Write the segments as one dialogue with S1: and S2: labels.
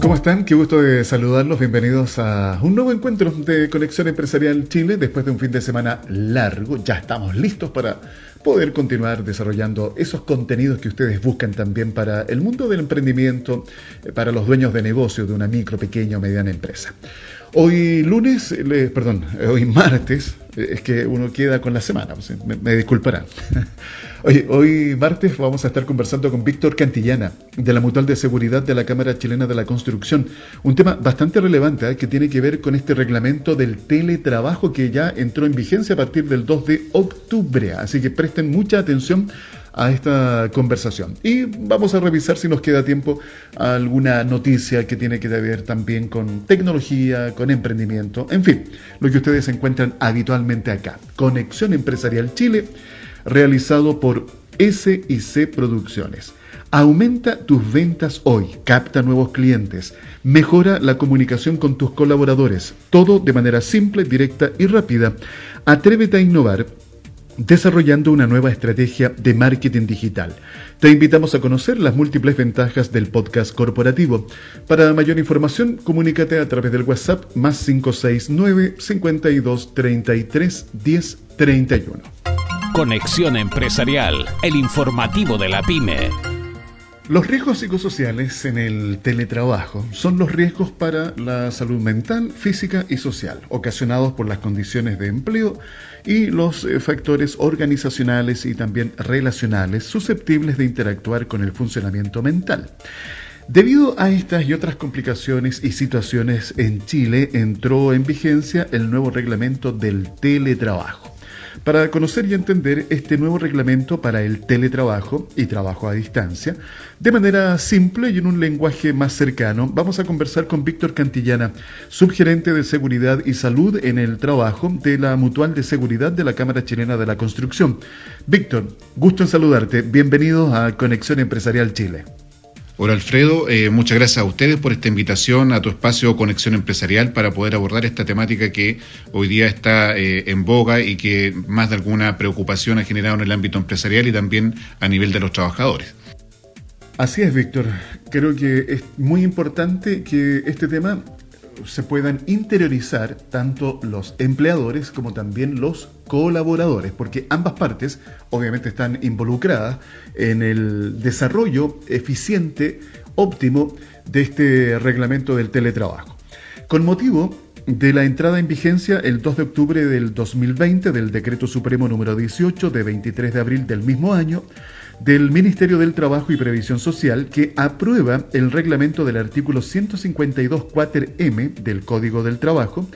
S1: ¿Cómo están? Qué gusto de saludarlos. Bienvenidos a un nuevo encuentro de Conexión Empresarial Chile después de un fin de semana largo. Ya estamos listos para poder continuar desarrollando esos contenidos que ustedes buscan también para el mundo del emprendimiento, eh, para los dueños de negocio de una micro, pequeña o mediana empresa. Hoy lunes, perdón, hoy martes, es que uno queda con la semana, me, me disculparán. Oye, hoy martes vamos a estar conversando con Víctor Cantillana, de la Mutual de Seguridad de la Cámara Chilena de la Construcción. Un tema bastante relevante ¿eh? que tiene que ver con este reglamento del teletrabajo que ya entró en vigencia a partir del 2 de octubre. Así que presten mucha atención a esta conversación. Y vamos a revisar si nos queda tiempo alguna noticia que tiene que ver también con tecnología, con emprendimiento, en fin, lo que ustedes encuentran habitualmente acá. Conexión Empresarial Chile realizado por SIC Producciones. Aumenta tus ventas hoy, capta nuevos clientes, mejora la comunicación con tus colaboradores, todo de manera simple, directa y rápida. Atrévete a innovar desarrollando una nueva estrategia de marketing digital. Te invitamos a conocer las múltiples ventajas del podcast corporativo. Para mayor información, comunícate a través del WhatsApp más 569 52 33 10 31.
S2: Conexión Empresarial, el informativo de la pyme.
S1: Los riesgos psicosociales en el teletrabajo son los riesgos para la salud mental, física y social, ocasionados por las condiciones de empleo y los eh, factores organizacionales y también relacionales susceptibles de interactuar con el funcionamiento mental. Debido a estas y otras complicaciones y situaciones en Chile, entró en vigencia el nuevo reglamento del teletrabajo. Para conocer y entender este nuevo reglamento para el teletrabajo y trabajo a distancia, de manera simple y en un lenguaje más cercano, vamos a conversar con Víctor Cantillana, subgerente de Seguridad y Salud en el Trabajo de la Mutual de Seguridad de la Cámara Chilena de la Construcción. Víctor, gusto en saludarte. Bienvenido a Conexión Empresarial Chile.
S3: Hola Alfredo, eh, muchas gracias a ustedes por esta invitación a tu espacio Conexión Empresarial para poder abordar esta temática que hoy día está eh, en boga y que más de alguna preocupación ha generado en el ámbito empresarial y también a nivel de los trabajadores.
S1: Así es, Víctor. Creo que es muy importante que este tema se puedan interiorizar tanto los empleadores como también los colaboradores, porque ambas partes obviamente están involucradas en el desarrollo eficiente, óptimo de este reglamento del teletrabajo. Con motivo de la entrada en vigencia el 2 de octubre del 2020 del Decreto Supremo número 18 de 23 de abril del mismo año, del Ministerio del Trabajo y Previsión Social que aprueba el reglamento del artículo 152 m del Código del Trabajo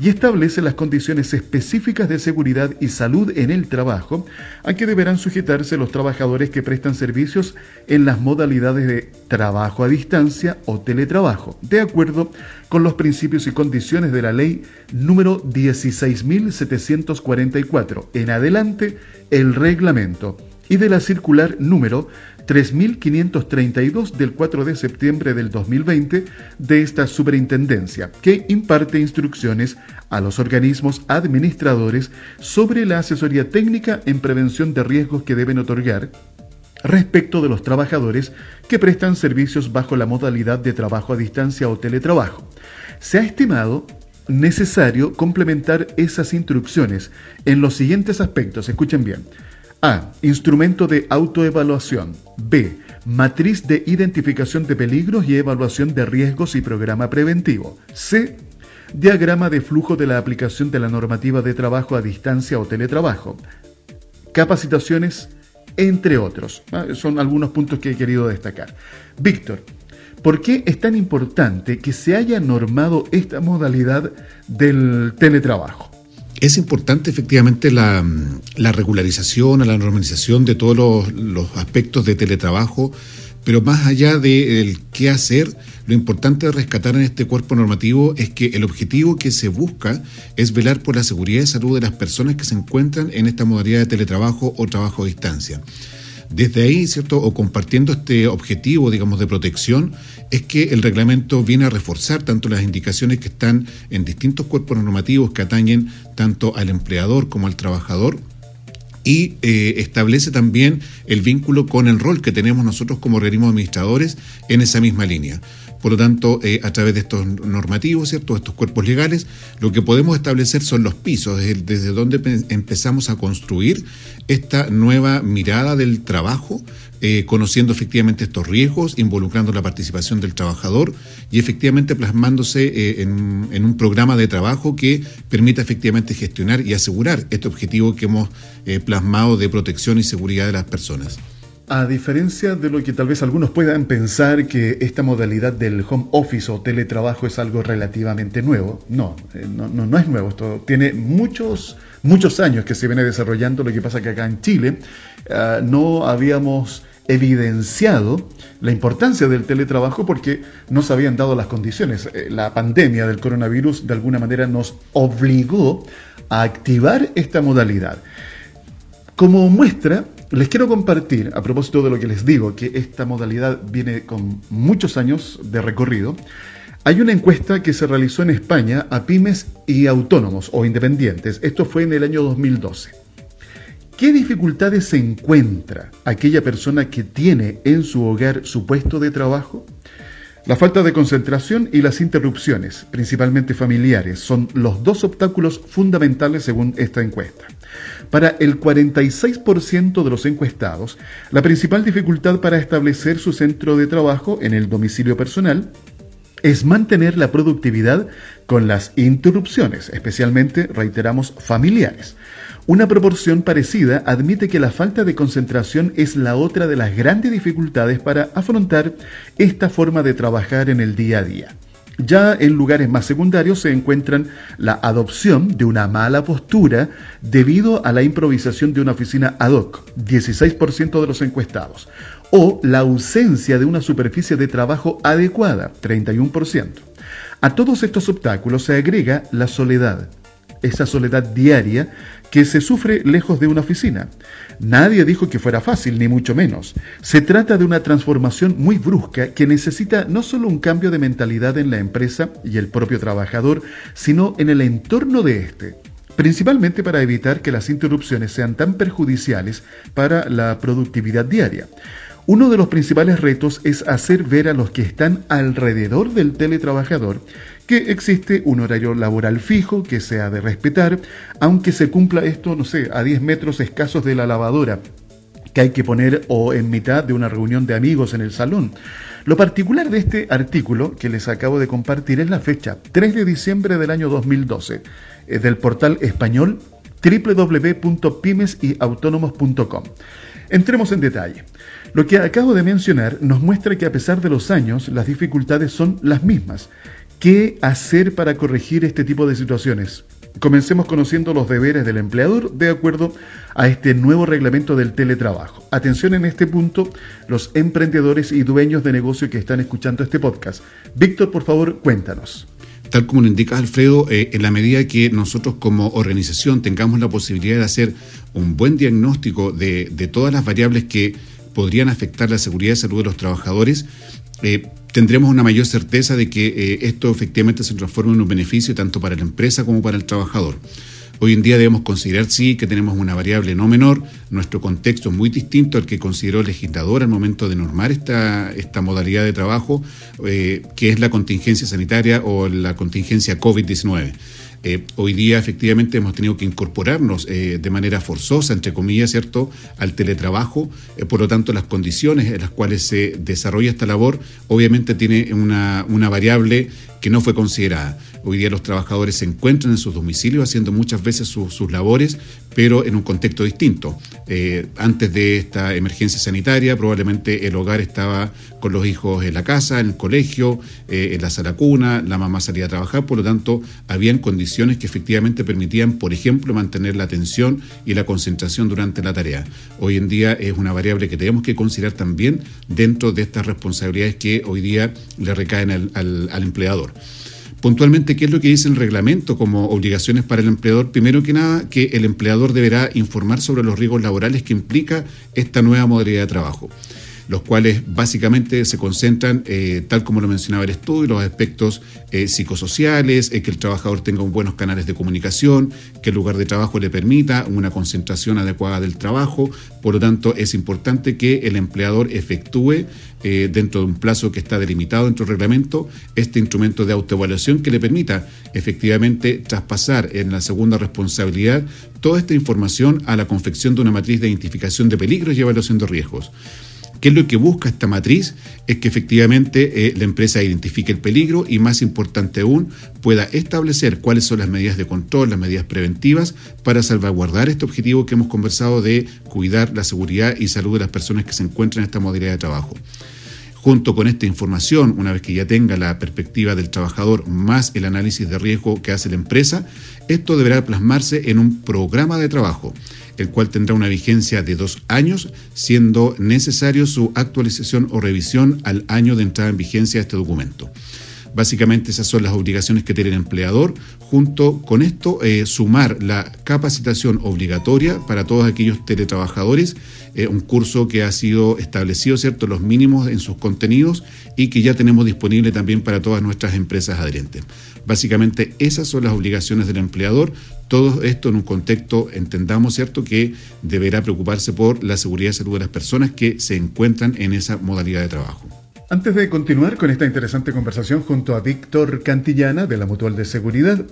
S1: y establece las condiciones específicas de seguridad y salud en el trabajo a que deberán sujetarse los trabajadores que prestan servicios en las modalidades de trabajo a distancia o teletrabajo, de acuerdo con los principios y condiciones de la ley número 16.744. En adelante, el reglamento y de la circular número 3532 del 4 de septiembre del 2020 de esta superintendencia, que imparte instrucciones a los organismos administradores sobre la asesoría técnica en prevención de riesgos que deben otorgar respecto de los trabajadores que prestan servicios bajo la modalidad de trabajo a distancia o teletrabajo. Se ha estimado necesario complementar esas instrucciones en los siguientes aspectos. Escuchen bien. A. Instrumento de autoevaluación. B. Matriz de identificación de peligros y evaluación de riesgos y programa preventivo. C. Diagrama de flujo de la aplicación de la normativa de trabajo a distancia o teletrabajo. Capacitaciones, entre otros. Ah, son algunos puntos que he querido destacar. Víctor, ¿por qué es tan importante que se haya normado esta modalidad del teletrabajo?
S3: Es importante efectivamente la, regularización, la normalización de todos los, aspectos de teletrabajo, pero más allá del qué hacer, lo importante de rescatar en este cuerpo normativo es que el objetivo que se busca es velar por la seguridad y salud de las personas que se encuentran en esta modalidad de teletrabajo o trabajo a distancia. Desde ahí, ¿cierto? O compartiendo este objetivo, digamos, de protección, es que el reglamento viene a reforzar tanto las indicaciones que están en distintos cuerpos normativos que atañen tanto al empleador como al trabajador y eh, establece también el vínculo con el rol que tenemos nosotros como organismos administradores en esa misma línea. Por lo tanto, eh, a través de estos normativos, ¿cierto? estos cuerpos legales, lo que podemos establecer son los pisos, desde, donde empezamos a construir esta nueva mirada del trabajo, eh, conociendo efectivamente estos riesgos, involucrando la participación del trabajador y efectivamente plasmándose eh, en, un programa de trabajo que permita efectivamente gestionar y asegurar este objetivo que hemos plasmado de protección y seguridad de las personas.
S1: A diferencia de lo que tal vez algunos puedan pensar que esta modalidad del home office o teletrabajo es algo relativamente nuevo, no, no, no, es nuevo, esto tiene muchos, muchos años que se viene desarrollando, lo que pasa que acá en Chile no habíamos evidenciado la importancia del teletrabajo porque no se habían dado las condiciones. Eh, la pandemia del coronavirus de alguna manera nos obligó a activar esta modalidad. Como muestra, les quiero compartir, a propósito de lo que les digo, que esta modalidad viene con muchos años de recorrido, hay una encuesta que se realizó en España a pymes y autónomos o independientes. Esto fue en el año 2012. ¿Qué dificultades se encuentra aquella persona que tiene en su hogar su puesto de trabajo? La falta de concentración y las interrupciones, principalmente familiares, son los dos obstáculos fundamentales según esta encuesta. Para el 46% de los encuestados, la principal dificultad para establecer su centro de trabajo en el domicilio personal es mantener la productividad con las interrupciones, especialmente, reiteramos, familiares. Una proporción parecida admite que la falta de concentración es la otra de las grandes dificultades para afrontar esta forma de trabajar en el día a día. Ya en lugares más secundarios se encuentran la adopción de una mala postura debido a la improvisación de una oficina ad hoc, 16% de los encuestados, o la ausencia de una superficie de trabajo adecuada, 31%. A todos estos obstáculos se agrega la soledad, esa soledad diaria que se sufre lejos de una oficina. Nadie dijo que fuera fácil, ni mucho menos. Se trata de una transformación muy brusca que necesita no solo un cambio de mentalidad en la empresa y el propio trabajador, sino en el entorno de éste, principalmente para evitar que las interrupciones sean tan perjudiciales para la productividad diaria. Uno de los principales retos es hacer ver a los que están alrededor del teletrabajador que existe un horario laboral fijo que se ha de respetar, aunque se cumpla esto, no sé, a 10 metros escasos de la lavadora que hay que poner o en mitad de una reunión de amigos en el salón. Lo particular de este artículo que les acabo de compartir es la fecha, 3 de diciembre del año 2012, es del portal español www.pymesyautónomos.com. Entremos en detalle. Lo que acabo de mencionar nos muestra que a pesar de los años, las dificultades son las mismas. ¿Qué hacer para corregir este tipo de situaciones? Comencemos conociendo los deberes del empleador de acuerdo a este nuevo reglamento del teletrabajo. Atención en este punto los emprendedores y dueños de negocio que están escuchando este podcast. Víctor, por favor, cuéntanos.
S3: Tal como lo indica Alfredo, eh, en la medida que nosotros como organización tengamos la posibilidad de hacer un buen diagnóstico de, todas las variables que podrían afectar la seguridad y salud de los trabajadores, eh, tendremos una mayor certeza de que eh, esto efectivamente se transforma en un beneficio tanto para la empresa como para el trabajador. Hoy en día debemos considerar, sí, que tenemos una variable no menor. Nuestro contexto es muy distinto al que consideró el legislador al momento de normar esta, esta modalidad de trabajo, eh, que es la contingencia sanitaria o la contingencia COVID-19. Eh, hoy día efectivamente hemos tenido que incorporarnos eh, de manera forzosa, entre comillas, ¿cierto?, al teletrabajo. Eh, por lo tanto, las condiciones en las cuales se desarrolla esta labor obviamente tiene una, una variable que no fue considerada. Hoy día los trabajadores se encuentran en sus domicilios haciendo muchas veces sus labores, pero en un contexto distinto. Eh, antes de esta emergencia sanitaria, probablemente el hogar estaba con los hijos en la casa, en el colegio, eh, en la sala cuna, la mamá salía a trabajar, por lo tanto, habían condiciones que efectivamente permitían, por ejemplo, mantener la atención y la concentración durante la tarea. Hoy en día es una variable que tenemos que considerar también dentro de estas responsabilidades que hoy día le recaen al empleador. Puntualmente, ¿qué es lo que dice el reglamento como obligaciones para el empleador? Primero que nada, que el empleador deberá informar sobre los riesgos laborales que implica esta nueva modalidad de trabajo. Los cuales básicamente se concentran, eh, tal como lo mencionaba el estudio, los aspectos eh, psicosociales, que el trabajador tenga buenos canales de comunicación, que el lugar de trabajo le permita una concentración adecuada del trabajo, por lo tanto es importante que el empleador efectúe dentro de un plazo que está delimitado dentro del reglamento este instrumento de autoevaluación que le permita efectivamente traspasar en la segunda responsabilidad toda esta información a la confección de una matriz de identificación de peligros y evaluación de riesgos. ¿Qué es lo que busca esta matriz? Es que efectivamente eh, la empresa identifique el peligro y, más importante aún, pueda establecer cuáles son las medidas de control, las medidas preventivas para salvaguardar este objetivo que hemos conversado de cuidar la seguridad y salud de las personas que se encuentran en esta modalidad de trabajo. Junto con esta información, una vez que ya tenga la perspectiva del trabajador más el análisis de riesgo que hace la empresa, esto deberá plasmarse en un programa de trabajo, el cual tendrá una vigencia de dos años, siendo necesario su actualización o revisión al año de entrada en vigencia de este documento. Básicamente esas son las obligaciones que tiene el empleador. Junto con esto, eh, sumar la capacitación obligatoria para todos aquellos teletrabajadores, eh, un curso que ha sido establecido, ¿cierto?, los mínimos en sus contenidos y que ya tenemos disponible también para todas nuestras empresas adherentes. Básicamente esas son las obligaciones del empleador. Todo esto en un contexto, entendamos, ¿cierto?, que deberá preocuparse por la seguridad y salud de las personas que se encuentran en esa modalidad de trabajo.
S1: Antes de continuar con esta interesante conversación junto a Víctor Cantillana de la Mutual de Seguridad,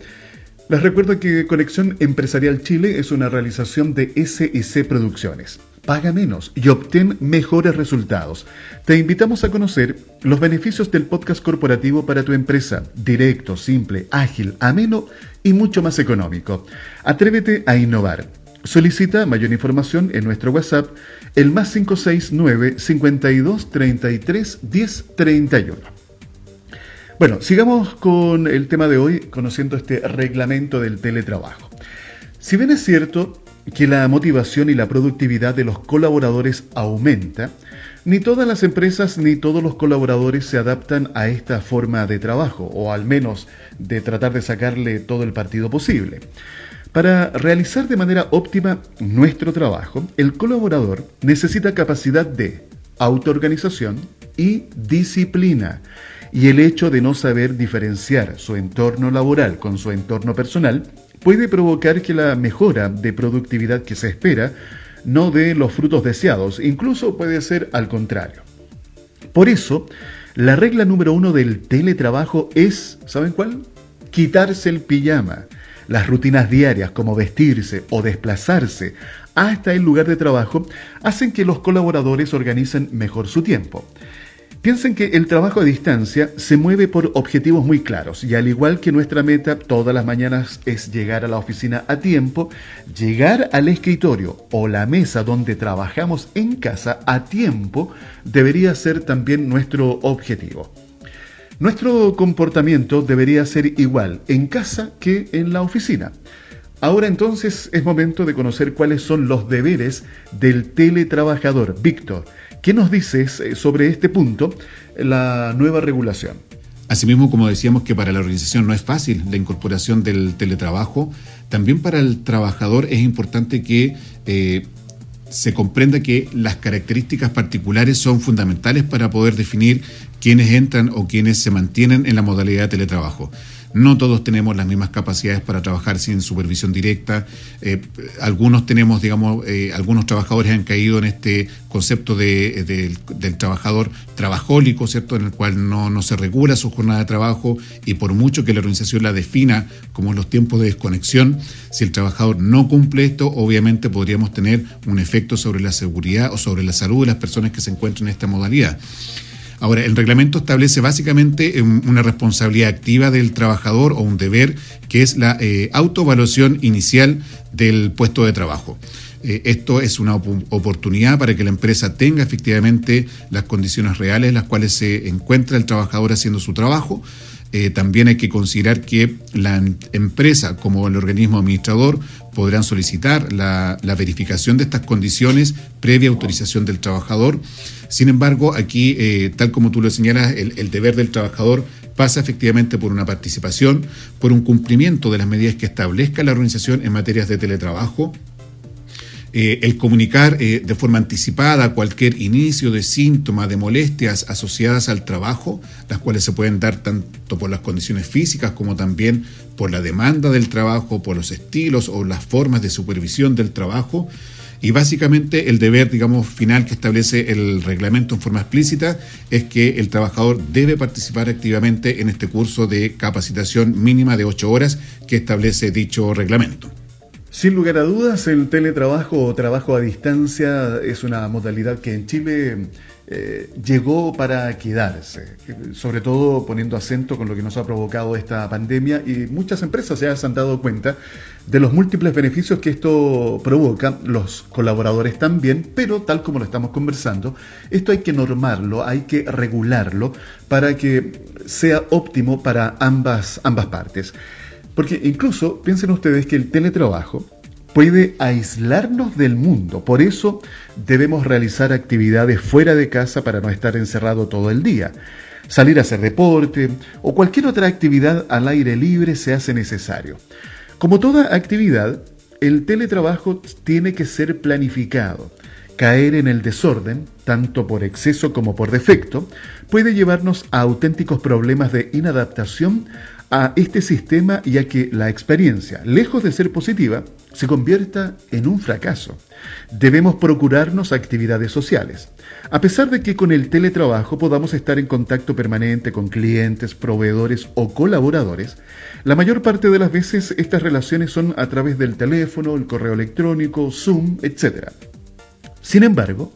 S1: les recuerdo que Conexión Empresarial Chile es una realización de SIC Producciones. Paga menos y obtén mejores resultados. Te invitamos a conocer los beneficios del podcast corporativo para tu empresa. Directo, simple, ágil, ameno y mucho más económico. Atrévete a innovar. Solicita mayor información en nuestro WhatsApp, el más 569 52 33 10 31. Bueno, sigamos con el tema de hoy, conociendo este reglamento del teletrabajo. Si bien es cierto que la motivación y la productividad de los colaboradores aumenta, ni todas las empresas ni todos los colaboradores se adaptan a esta forma de trabajo, o al menos de tratar de sacarle todo el partido posible. Para realizar de manera óptima nuestro trabajo, el colaborador necesita capacidad de autoorganización y disciplina. Y el hecho de no saber diferenciar su entorno laboral con su entorno personal puede provocar que la mejora de productividad que se espera no dé los frutos deseados, incluso puede ser al contrario. Por eso, la regla número uno del teletrabajo es, ¿saben cuál? Quitarse el pijama. Las rutinas diarias como vestirse o desplazarse hasta el lugar de trabajo hacen que los colaboradores organicen mejor su tiempo. Piensen que el trabajo a distancia se mueve por objetivos muy claros y al igual que nuestra meta todas las mañanas es llegar a la oficina a tiempo, llegar al escritorio o la mesa donde trabajamos en casa a tiempo debería ser también nuestro objetivo. Nuestro comportamiento debería ser igual en casa que en la oficina. Ahora entonces es momento de conocer cuáles son los deberes del teletrabajador. Víctor, ¿qué nos dices eh, sobre este punto, la nueva regulación?
S3: Asimismo, como decíamos que para la organización no es fácil la incorporación del teletrabajo, también para el trabajador es importante que eh, se comprenda que las características particulares son fundamentales para poder definir quiénes entran o quiénes se mantienen en la modalidad de teletrabajo. No todos tenemos las mismas capacidades para trabajar sin supervisión directa. Eh, algunos tenemos, digamos, eh, algunos trabajadores han caído en este concepto de, del trabajador trabajólico, ¿cierto? En el cual no, no se regula su jornada de trabajo y por mucho que la organización la defina como los tiempos de desconexión, si el trabajador no cumple esto, obviamente podríamos tener un efecto sobre la seguridad o sobre la salud de las personas que se encuentran en esta modalidad. Ahora, el reglamento establece básicamente una responsabilidad activa del trabajador o un deber que es la eh, autoevaluación inicial del puesto de trabajo. Eh, esto es una oportunidad para que la empresa tenga efectivamente las condiciones reales en las cuales se encuentra el trabajador haciendo su trabajo. Eh, también hay que considerar que la empresa como el organismo administrador podrán solicitar la, verificación de estas condiciones previa autorización del trabajador. Sin embargo, aquí, eh, tal como tú lo señalas, el, deber del trabajador pasa efectivamente por una participación, por un cumplimiento de las medidas que establezca la organización en materias de teletrabajo, Eh, el comunicar eh, de forma anticipada cualquier inicio de síntomas, de molestias asociadas al trabajo, las cuales se pueden dar tanto por las condiciones físicas como también por la demanda del trabajo, por los estilos o las formas de supervisión del trabajo. Y básicamente el deber, digamos, final que establece el reglamento en forma explícita es que el trabajador debe participar activamente en este curso de capacitación mínima de ocho horas que establece dicho reglamento.
S1: Sin lugar a dudas, el teletrabajo o trabajo a distancia es una modalidad que en Chile eh, llegó para quedarse, sobre todo poniendo acento con lo que nos ha provocado esta pandemia y muchas empresas se han dado cuenta de los múltiples beneficios que esto provoca, los colaboradores también, pero tal como lo estamos conversando, esto hay que normarlo, hay que regularlo para que sea óptimo para ambas, ambas partes. Porque incluso piensen ustedes que el teletrabajo puede aislarnos del mundo. Por eso debemos realizar actividades fuera de casa para no estar encerrado todo el día. Salir a hacer deporte o cualquier otra actividad al aire libre se hace necesario. Como toda actividad, el teletrabajo tiene que ser planificado. Caer en el desorden, tanto por exceso como por defecto, puede llevarnos a auténticos problemas de inadaptación a este sistema y a que la experiencia, lejos de ser positiva, se convierta en un fracaso. Debemos procurarnos actividades sociales. A pesar de que con el teletrabajo podamos estar en contacto permanente con clientes, proveedores o colaboradores, la mayor parte de las veces estas relaciones son a través del teléfono, el correo electrónico, Zoom, etc. Sin embargo,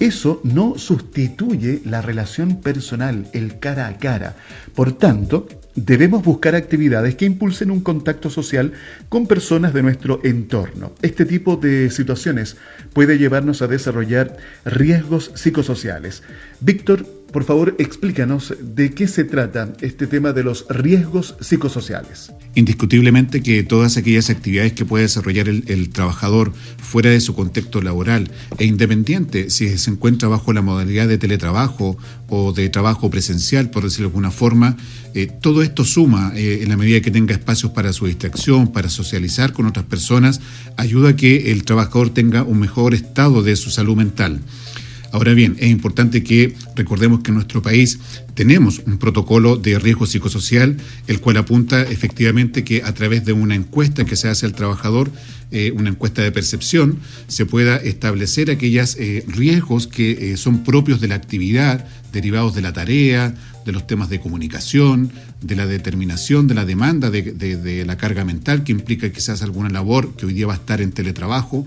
S1: eso no sustituye la relación personal, el cara a cara. Por tanto, debemos buscar actividades que impulsen un contacto social con personas de nuestro entorno. Este tipo de situaciones puede llevarnos a desarrollar riesgos psicosociales. Víctor, por favor, explícanos de qué se trata este tema de los riesgos psicosociales.
S3: Indiscutiblemente que todas aquellas actividades que puede desarrollar el, trabajador fuera de su contexto laboral e independiente si se encuentra bajo la modalidad de teletrabajo o de trabajo presencial, por decirlo de alguna forma, eh, todo esto suma eh, en la medida que tenga espacios para su distracción, para socializar con otras personas, ayuda a que el trabajador tenga un mejor estado de su salud mental. Ahora bien, es importante que recordemos que en nuestro país tenemos un protocolo de riesgo psicosocial, el cual apunta efectivamente que a través de una encuesta que se hace al trabajador, eh, una encuesta de percepción, se pueda establecer aquellos eh, riesgos que eh, son propios de la actividad, derivados de la tarea, de los temas de comunicación, de la determinación, de la demanda de, la carga mental que implica quizás alguna labor que hoy día va a estar en teletrabajo,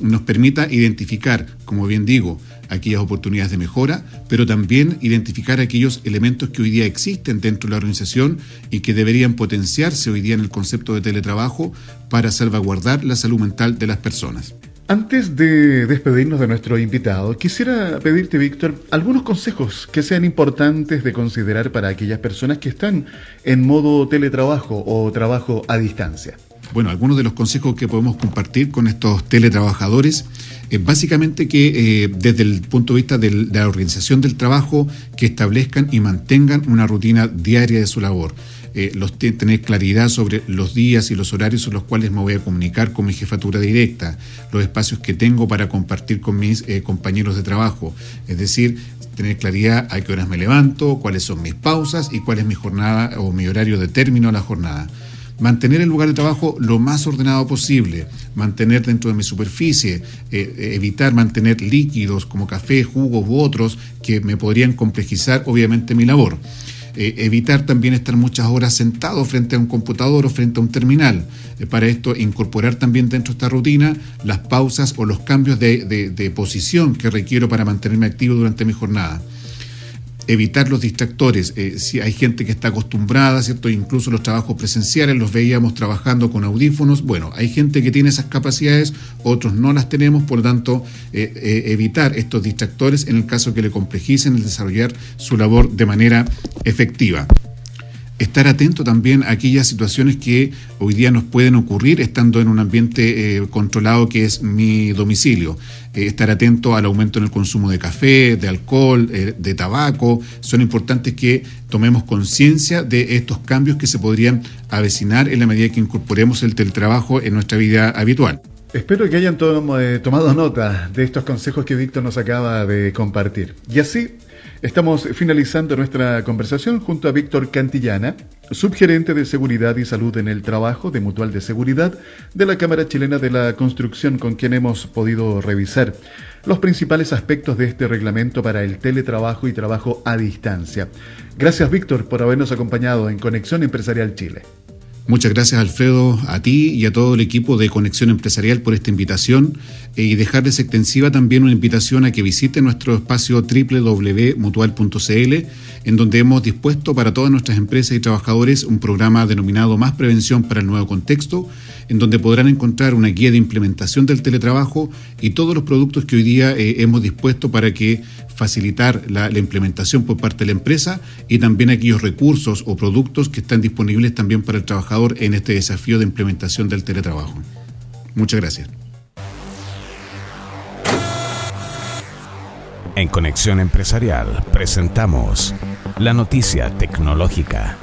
S3: nos permita identificar, como bien digo, aquellas oportunidades de mejora, pero también identificar aquellos elementos que hoy día existen dentro de la organización y que deberían potenciarse hoy día en el concepto de teletrabajo para salvaguardar la salud mental de las personas.
S1: Antes de despedirnos de nuestro invitado, quisiera pedirte, Víctor, algunos consejos que sean importantes de considerar para aquellas personas que están en modo teletrabajo o trabajo a distancia.
S3: Bueno, algunos de los consejos que podemos compartir con estos teletrabajadores es básicamente que eh, desde el punto de vista de la organización del trabajo, que establezcan y mantengan una rutina diaria de su labor. Eh, los, tener claridad sobre los días y los horarios en los cuales me voy a comunicar con mi jefatura directa, los espacios que tengo para compartir con mis eh, compañeros de trabajo, es decir, tener claridad a qué horas me levanto, cuáles son mis pausas y cuál es mi jornada o mi horario de término de la jornada mantener el lugar de trabajo lo más ordenado posible, mantener dentro de mi superficie, eh, eh, evitar mantener líquidos como café, jugos u otros que me podrían complejizar obviamente mi labor. Eh, evitar también estar muchas horas sentado frente a un computador o frente a un terminal. para esto, incorporar también dentro de esta rutina las pausas o los cambios de posición que requiero para mantenerme activo durante mi jornada evitar los distractores. Eh, si hay gente que está acostumbrada, ¿cierto? Incluso los trabajos presenciales los veíamos trabajando con audífonos. Bueno, hay gente que tiene esas capacidades, otros no las tenemos, por lo tanto, eh, eh, evitar estos distractores en el caso que le complejicen el desarrollar su labor de manera efectiva estar atento también a aquellas situaciones que hoy día nos pueden ocurrir estando en un ambiente eh, controlado que es mi domicilio. Eh, estar atento al aumento en el consumo de café, de alcohol, eh, de tabaco. Son importantes que tomemos conciencia de estos cambios que se podrían avecinar en la medida que incorporemos el teletrabajo en nuestra vida habitual.
S1: Espero que hayan tomado nota de estos consejos que Víctor nos acaba de compartir. Y así estamos finalizando nuestra conversación junto a Víctor Cantillana, subgerente de Seguridad y Salud en el Trabajo de Mutual de Seguridad de la Cámara Chilena de la Construcción, con quien hemos podido revisar los principales aspectos de este reglamento para el teletrabajo y trabajo a distancia. Gracias, Víctor, por habernos acompañado en Conexión Empresarial Chile.
S3: Muchas gracias Alfredo, a ti y a todo el equipo de Conexión Empresarial por esta invitación eh, y dejarles extensiva también una invitación a que visiten nuestro espacio www.mutual.cl en donde hemos dispuesto para todas nuestras empresas y trabajadores un programa denominado Más Prevención para el Nuevo Contexto, en donde podrán encontrar una guía de implementación del teletrabajo y todos los productos que hoy día eh, hemos dispuesto para que facilitar la, implementación por parte de la empresa y también aquellos recursos o productos que están disponibles también para el trabajador en este desafío de implementación del teletrabajo. Muchas gracias.
S2: En Conexión Empresarial presentamos la noticia tecnológica.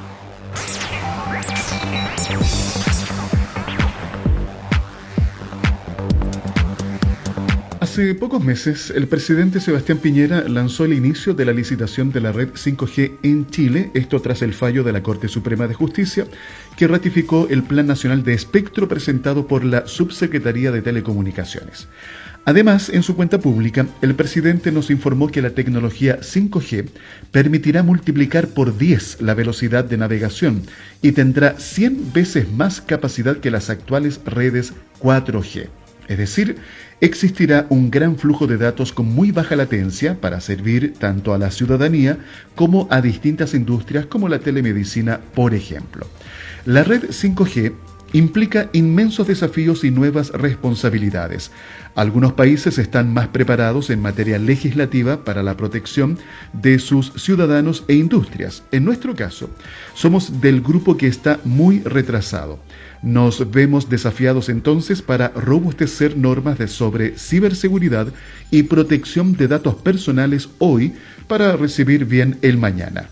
S1: Hace pocos meses, el presidente Sebastián Piñera lanzó el inicio de la licitación de la red 5G en Chile, esto tras el fallo de la Corte Suprema de Justicia, que ratificó el Plan Nacional de Espectro presentado por la Subsecretaría de Telecomunicaciones. Además, en su cuenta pública, el presidente nos informó que la tecnología 5G permitirá multiplicar por 10 la velocidad de navegación y tendrá 100 veces más capacidad que las actuales redes 4G. Es decir, existirá un gran flujo de datos con muy baja latencia para servir tanto a la ciudadanía como a distintas industrias como la telemedicina, por ejemplo. La red 5G implica inmensos desafíos y nuevas responsabilidades. Algunos países están más preparados en materia legislativa para la protección de sus ciudadanos e industrias. En nuestro caso, somos del grupo que está muy retrasado. Nos vemos desafiados entonces para robustecer normas de sobre ciberseguridad y protección de datos personales hoy para recibir bien el mañana.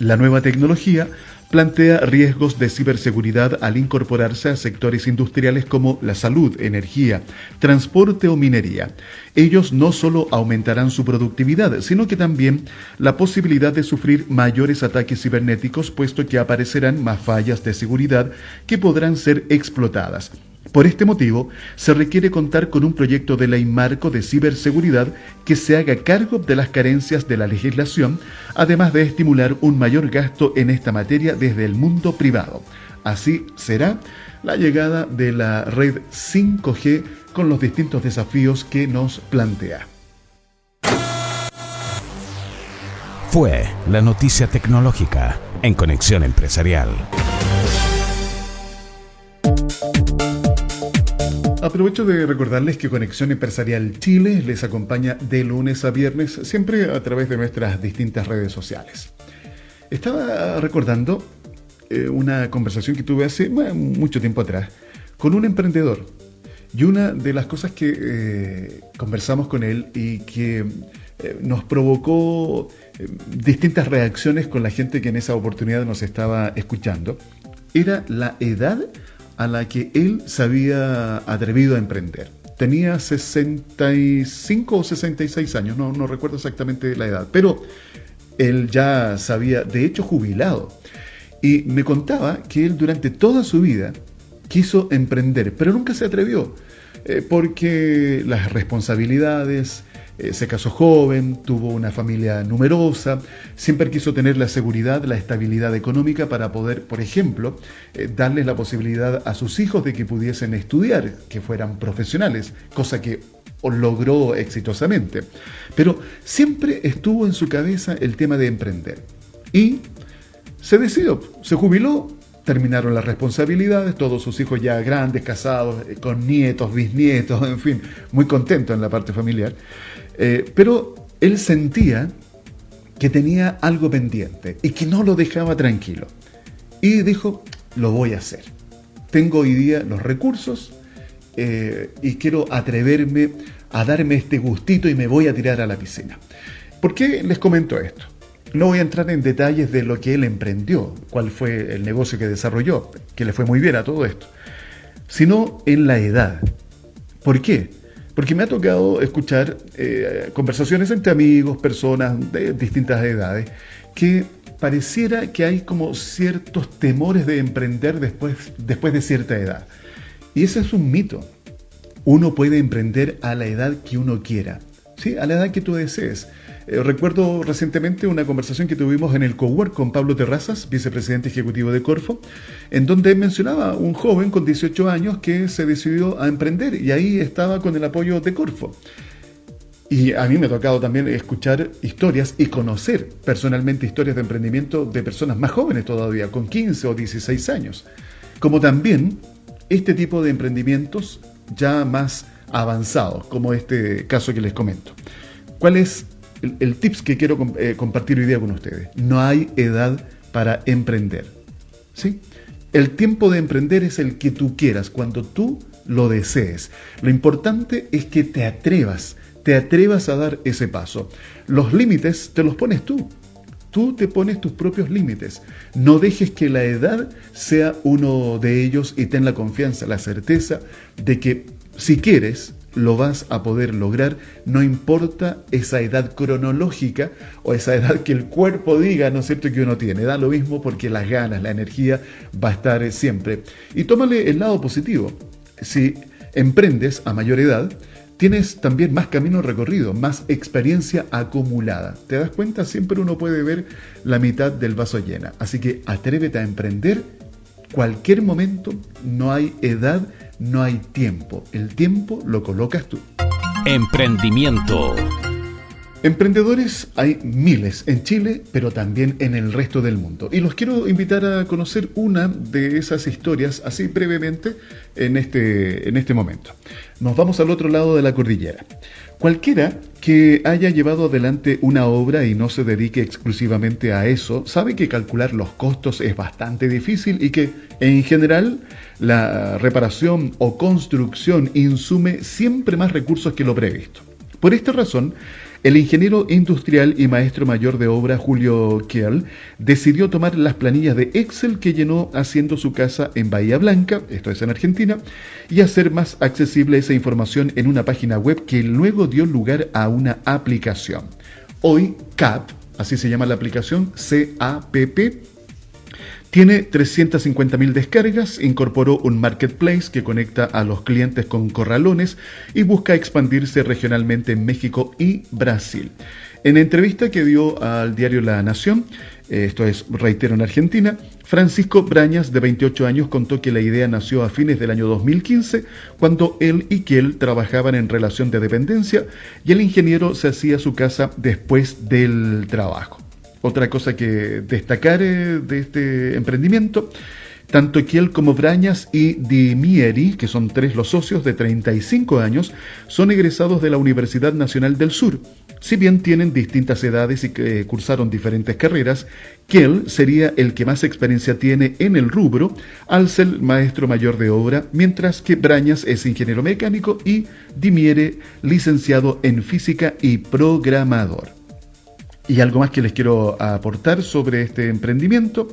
S1: La nueva tecnología plantea riesgos de ciberseguridad al incorporarse a sectores industriales como la salud, energía, transporte o minería. Ellos no solo aumentarán su productividad, sino que también la posibilidad de sufrir mayores ataques cibernéticos, puesto que aparecerán más fallas de seguridad que podrán ser explotadas. Por este motivo, se requiere contar con un proyecto de ley marco de ciberseguridad que se haga cargo de las carencias de la legislación, además de estimular un mayor gasto en esta materia desde el mundo privado. Así será la llegada de la red 5G con los distintos desafíos que nos plantea.
S2: Fue la noticia tecnológica en Conexión Empresarial.
S1: Aprovecho de recordarles que Conexión Empresarial Chile les acompaña de lunes a viernes, siempre a través de nuestras distintas redes sociales. Estaba recordando eh, una conversación que tuve hace mucho tiempo atrás con un emprendedor. Y una de las cosas que eh, conversamos con él y que eh, nos provocó distintas reacciones con la gente que en esa oportunidad nos estaba escuchando era la edad a la que él se había atrevido a emprender. Tenía 65 o 66 años, no, recuerdo exactamente la edad, pero él ya sabía, de hecho, jubilado. Y me contaba que él durante toda su vida quiso emprender, pero nunca se atrevió, eh, porque las responsabilidades, eh, se casó joven, tuvo una familia numerosa, siempre quiso tener la seguridad, la estabilidad económica para poder, por ejemplo, eh, darles la posibilidad a sus hijos de que pudiesen estudiar, que fueran profesionales, cosa que logró exitosamente. Pero siempre estuvo en su cabeza el tema de emprender. Y se decidió, se jubiló, terminaron las responsabilidades, todos sus hijos ya grandes, casados, eh, con nietos, bisnietos, en fin, muy contento en la parte familiar. Eh, pero él sentía que tenía algo pendiente y que no lo dejaba tranquilo. Y dijo, lo voy a hacer. Tengo hoy día los recursos eh, y quiero atreverme a darme este gustito y me voy a tirar a la piscina. ¿Por qué les comento esto? No voy a entrar en detalles de lo que él emprendió, cuál fue el negocio que desarrolló, que le fue muy bien a todo esto, sino en la edad. ¿Por qué? Porque me ha tocado escuchar eh, conversaciones entre amigos, personas de distintas edades, que pareciera que hay como ciertos temores de emprender después, después de cierta edad. Y ese es un mito. Uno puede emprender a la edad que uno quiera, ¿sí? a la edad que tú desees. Eh, recuerdo recientemente una conversación que tuvimos en el Cowork con Pablo Terrazas, vicepresidente ejecutivo de Corfo, en donde mencionaba un joven con 18 años que se decidió a emprender y ahí estaba con el apoyo de Corfo. Y a mí me ha tocado también escuchar historias y conocer personalmente historias de emprendimiento de personas más jóvenes todavía, con 15 o 16 años. Como también este tipo de emprendimientos ya más avanzados, como este caso que les comento. ¿Cuál es el, tips que quiero eh, compartir hoy día con ustedes. No hay edad para emprender. ¿sí? El tiempo de emprender es el que tú quieras, cuando tú lo desees. Lo importante es que te atrevas, te atrevas a dar ese paso. Los límites te los pones tú. Tú te pones tus propios límites. No dejes que la edad sea uno de ellos y ten la confianza, la certeza de que si quieres, lo vas a poder lograr, no importa esa edad cronológica o esa edad que el cuerpo diga, ¿no es cierto?, que uno tiene. Da lo mismo porque las ganas, la energía va a estar siempre. Y tómale el lado positivo. Si emprendes a mayor edad, tienes también más camino recorrido, más experiencia acumulada. ¿Te das cuenta? Siempre uno puede ver la mitad del vaso llena. Así que atrévete a emprender cualquier momento, no hay edad no hay tiempo. El tiempo lo colocas tú.
S2: Emprendimiento.
S1: Emprendedores hay miles en Chile, pero también en el resto del mundo. Y los quiero invitar a conocer una de esas historias, así brevemente, en este, en este momento. Nos vamos al otro lado de la cordillera. Cualquiera que haya llevado adelante una obra y no se dedique exclusivamente a eso, sabe que calcular los costos es bastante difícil y que, en general, la reparación o construcción insume siempre más recursos que lo previsto. Por esta razón, el ingeniero industrial y maestro mayor de obra Julio Kiel decidió tomar las planillas de Excel que llenó haciendo su casa en Bahía Blanca, esto es en Argentina, y hacer más accesible esa información en una página web que luego dio lugar a una aplicación. Hoy CAP, así se llama la aplicación, C-A-P-P, tiene 350.000 descargas, incorporó un marketplace que conecta a los clientes con corralones y busca expandirse regionalmente en México y Brasil. En entrevista que dio al diario La Nación, eh, esto es, reitero, en Argentina, Francisco Brañas, de 28 años, contó que la idea nació a fines del año 2015, cuando él y Kiel trabajaban en relación de dependencia y el ingeniero se hacía su casa después del trabajo. Otra cosa que destacar eh, de este emprendimiento, tanto Kiel como Brañas y Dimieri, que son tres los socios de 35 años, son egresados de la Universidad Nacional del Sur. Si bien tienen distintas edades y que cursaron diferentes carreras, Kiel sería el que más experiencia tiene en el rubro, al ser maestro mayor de obra, mientras que Brañas es ingeniero mecánico y Dimiere licenciado en física y programador. Y algo más que les quiero aportar sobre este emprendimiento,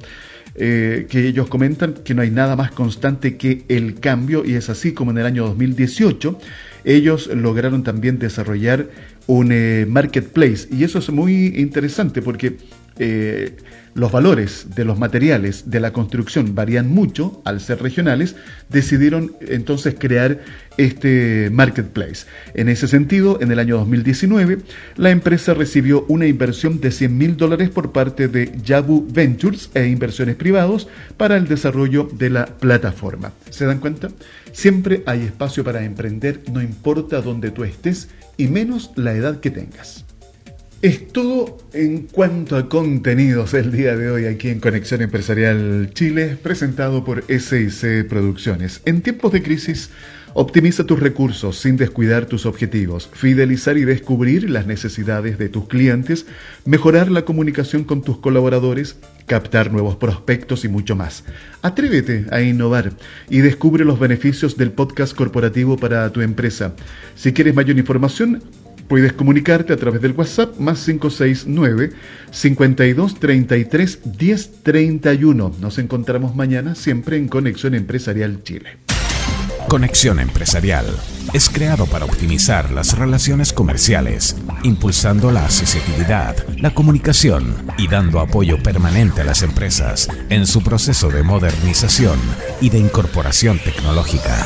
S1: eh, que ellos comentan que no hay nada más constante que el cambio, y es así como en el año 2018 ellos lograron también desarrollar un eh, marketplace. Y eso es muy interesante porque eh, los valores de los materiales de la construcción varían mucho al ser regionales, decidieron entonces crear este marketplace. En ese sentido, en el año 2019, la empresa recibió una inversión de 100 mil dólares por parte de Yabu Ventures e inversiones privados para el desarrollo de la plataforma. ¿Se dan cuenta? Siempre hay espacio para emprender, no importa dónde tú estés y menos la edad que tengas. Es todo en cuanto a contenidos el día de hoy aquí en Conexión Empresarial Chile, presentado por SIC Producciones. En tiempos de crisis, optimiza tus recursos sin descuidar tus objetivos, fidelizar y descubrir las necesidades de tus clientes, mejorar la comunicación con tus colaboradores, captar nuevos prospectos y mucho más. Atrévete a innovar y descubre los beneficios del podcast corporativo para tu empresa. Si quieres mayor información, Puedes comunicarte a través del WhatsApp más 569 52 33 10 31. Nos encontramos mañana siempre en Conexión Empresarial Chile.
S2: Conexión Empresarial es creado para optimizar las relaciones comerciales, impulsando la asociatividad, la comunicación y dando apoyo permanente a las empresas en su proceso de modernización y de incorporación tecnológica.